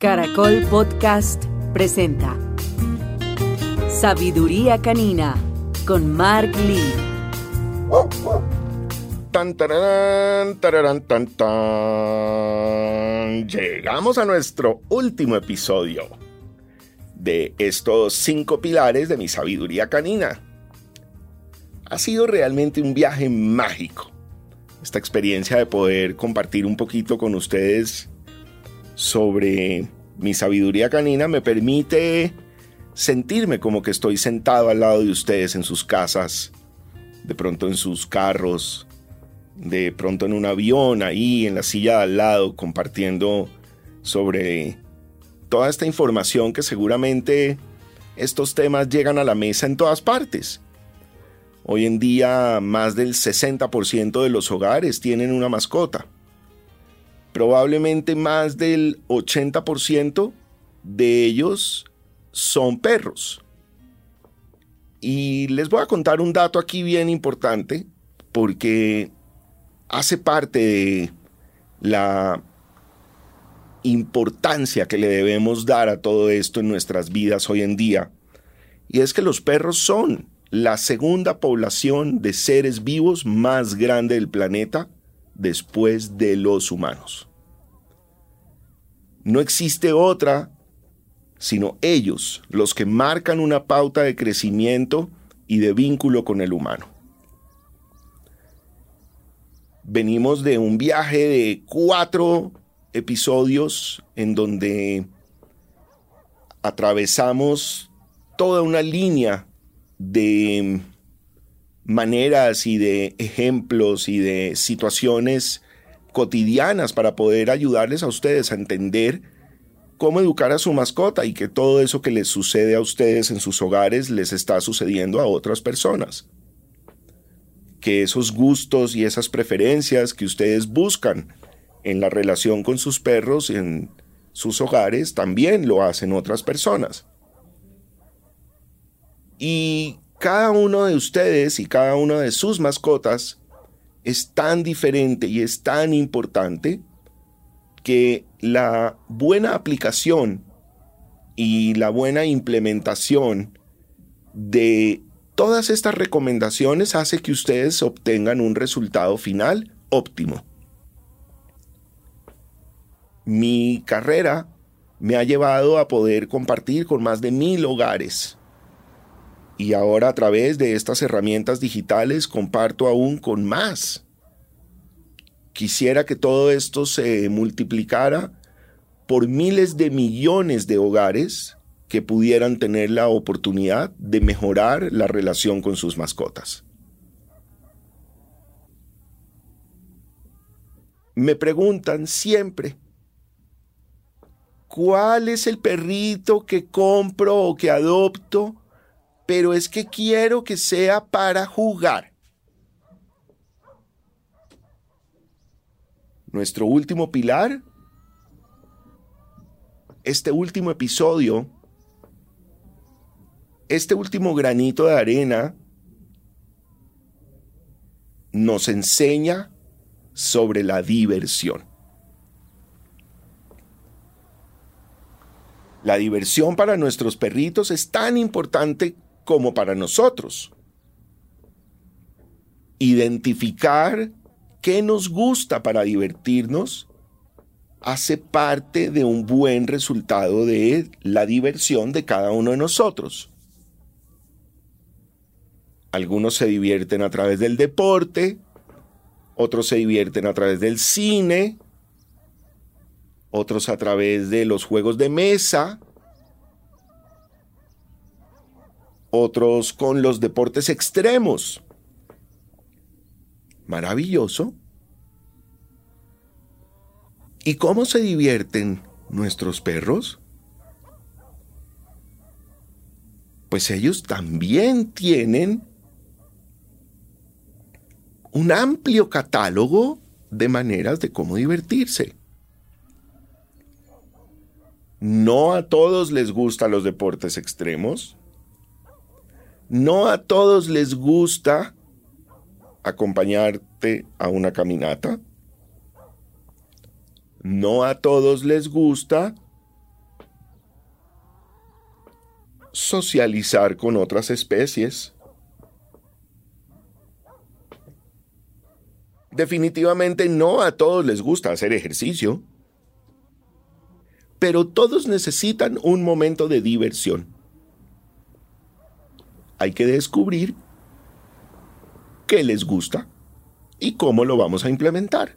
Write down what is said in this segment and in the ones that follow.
Caracol Podcast presenta Sabiduría Canina con Mark Lee. Llegamos a nuestro último episodio de estos cinco pilares de mi sabiduría canina. Ha sido realmente un viaje mágico. Esta experiencia de poder compartir un poquito con ustedes sobre mi sabiduría canina me permite sentirme como que estoy sentado al lado de ustedes en sus casas, de pronto en sus carros, de pronto en un avión ahí en la silla de al lado compartiendo sobre toda esta información que seguramente estos temas llegan a la mesa en todas partes. Hoy en día más del 60% de los hogares tienen una mascota. Probablemente más del 80% de ellos son perros. Y les voy a contar un dato aquí bien importante porque hace parte de la importancia que le debemos dar a todo esto en nuestras vidas hoy en día. Y es que los perros son la segunda población de seres vivos más grande del planeta después de los humanos. No existe otra sino ellos los que marcan una pauta de crecimiento y de vínculo con el humano. Venimos de un viaje de cuatro episodios en donde atravesamos toda una línea de maneras y de ejemplos y de situaciones cotidianas para poder ayudarles a ustedes a entender cómo educar a su mascota y que todo eso que les sucede a ustedes en sus hogares les está sucediendo a otras personas. Que esos gustos y esas preferencias que ustedes buscan en la relación con sus perros en sus hogares también lo hacen otras personas. Y cada uno de ustedes y cada una de sus mascotas es tan diferente y es tan importante que la buena aplicación y la buena implementación de todas estas recomendaciones hace que ustedes obtengan un resultado final óptimo mi carrera me ha llevado a poder compartir con más de mil hogares. Y ahora a través de estas herramientas digitales comparto aún con más. Quisiera que todo esto se multiplicara por miles de millones de hogares que pudieran tener la oportunidad de mejorar la relación con sus mascotas. Me preguntan siempre, cuál es el perrito que compro o que adopto, pero es que quiero que sea para jugar. Nuestro último pilar, este último episodio, este último granito de arena nos enseña sobre la diversión. La diversión para nuestros perritos es tan importante como para nosotros. Identificar qué nos gusta para divertirnos hace parte de un buen resultado de la diversión de cada uno de nosotros. Algunos se divierten a través del deporte, otros se divierten a través del cine, otros a través de los juegos de mesa, otros con los deportes extremos. Maravilloso. ¿Y cómo se divierten nuestros perros? Pues ellos también tienen un amplio catálogo de maneras de cómo divertirse. No a todos les gustan los deportes extremos. No a todos les gusta acompañarte a una caminata. No a todos les gusta socializar con otras especies. Definitivamente no a todos les gusta hacer ejercicio, pero todos necesitan un momento de diversión. Hay que descubrir qué les gusta y cómo lo vamos a implementar.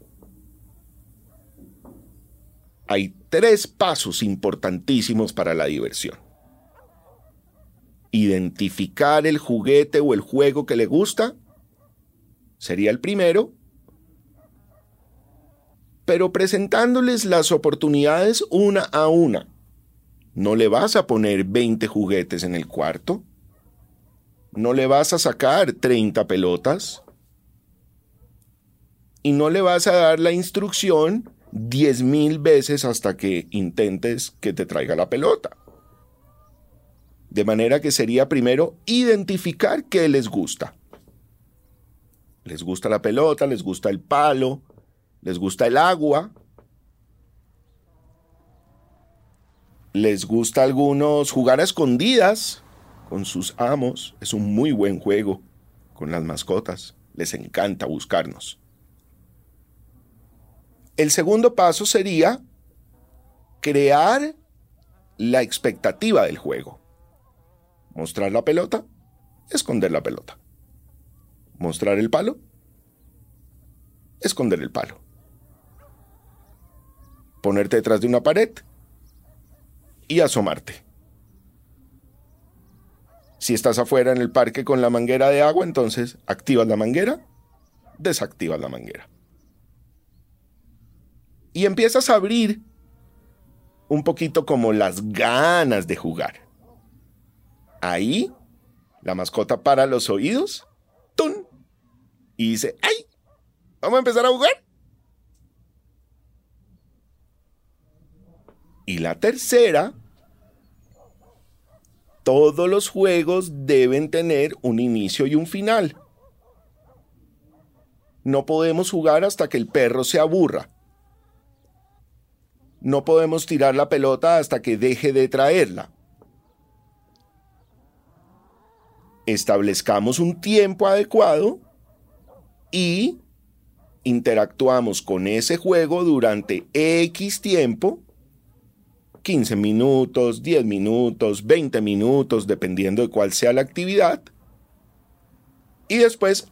Hay tres pasos importantísimos para la diversión. Identificar el juguete o el juego que le gusta sería el primero pero presentándoles las oportunidades una a una. No le vas a poner 20 juguetes en el cuarto. No le vas a sacar 30 pelotas. Y no le vas a dar la instrucción 10.000 veces hasta que intentes que te traiga la pelota. De manera que sería primero identificar qué les gusta. Les gusta la pelota, les gusta el palo, les gusta el agua, les gusta a algunos jugar a escondidas con sus amos, es un muy buen juego con las mascotas, les encanta buscarnos. El segundo paso sería crear la expectativa del juego. Mostrar la pelota, esconder la pelota. Mostrar el palo, esconder el palo ponerte detrás de una pared y asomarte. Si estás afuera en el parque con la manguera de agua, entonces activas la manguera, desactivas la manguera. Y empiezas a abrir un poquito como las ganas de jugar. Ahí, la mascota para los oídos, ¡tun! Y dice, ¡ay! ¿Vamos a empezar a jugar? Y la tercera, todos los juegos deben tener un inicio y un final. No podemos jugar hasta que el perro se aburra. No podemos tirar la pelota hasta que deje de traerla. Establezcamos un tiempo adecuado y interactuamos con ese juego durante X tiempo 15 minutos, 10 minutos, 20 minutos, dependiendo de cuál sea la actividad. Y después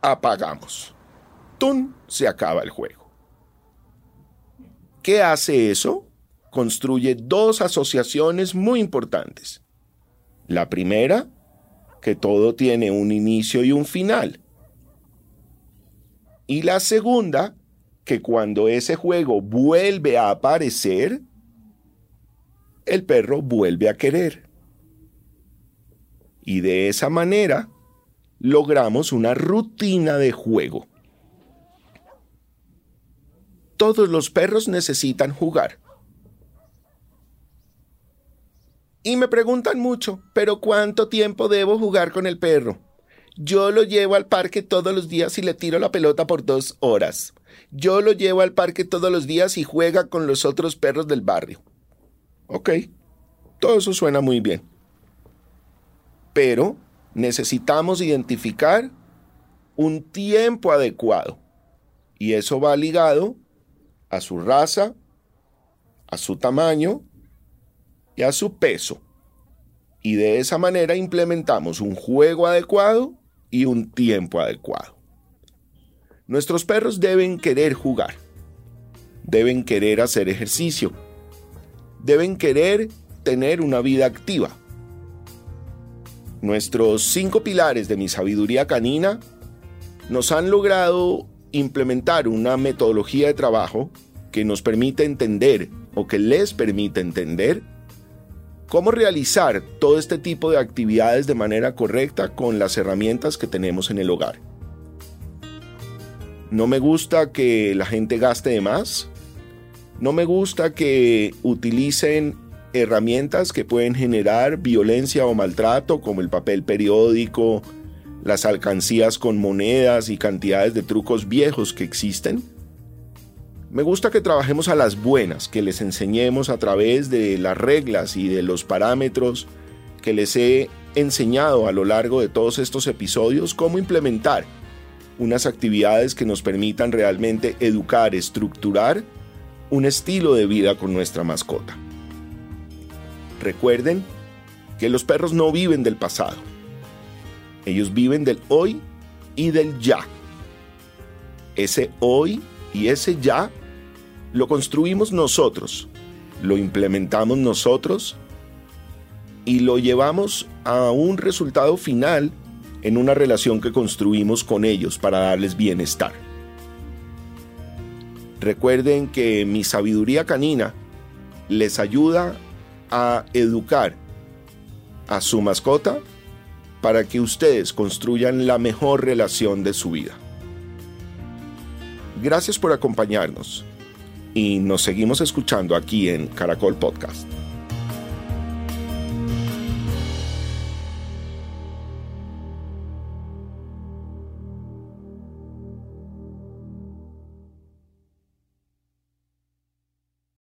apagamos. ¡Tun! Se acaba el juego. ¿Qué hace eso? Construye dos asociaciones muy importantes. La primera, que todo tiene un inicio y un final. Y la segunda, que cuando ese juego vuelve a aparecer, el perro vuelve a querer. Y de esa manera logramos una rutina de juego. Todos los perros necesitan jugar. Y me preguntan mucho, pero ¿cuánto tiempo debo jugar con el perro? Yo lo llevo al parque todos los días y le tiro la pelota por dos horas. Yo lo llevo al parque todos los días y juega con los otros perros del barrio. Ok, todo eso suena muy bien. Pero necesitamos identificar un tiempo adecuado. Y eso va ligado a su raza, a su tamaño y a su peso. Y de esa manera implementamos un juego adecuado y un tiempo adecuado. Nuestros perros deben querer jugar, deben querer hacer ejercicio, deben querer tener una vida activa. Nuestros cinco pilares de mi sabiduría canina nos han logrado implementar una metodología de trabajo que nos permite entender o que les permite entender cómo realizar todo este tipo de actividades de manera correcta con las herramientas que tenemos en el hogar. No me gusta que la gente gaste de más, no me gusta que utilicen herramientas que pueden generar violencia o maltrato, como el papel periódico, las alcancías con monedas y cantidades de trucos viejos que existen. Me gusta que trabajemos a las buenas, que les enseñemos a través de las reglas y de los parámetros que les he enseñado a lo largo de todos estos episodios cómo implementar unas actividades que nos permitan realmente educar, estructurar un estilo de vida con nuestra mascota. Recuerden que los perros no viven del pasado. Ellos viven del hoy y del ya. Ese hoy y ese ya lo construimos nosotros, lo implementamos nosotros y lo llevamos a un resultado final en una relación que construimos con ellos para darles bienestar. Recuerden que mi sabiduría canina les ayuda a educar a su mascota para que ustedes construyan la mejor relación de su vida. Gracias por acompañarnos y nos seguimos escuchando aquí en Caracol Podcast.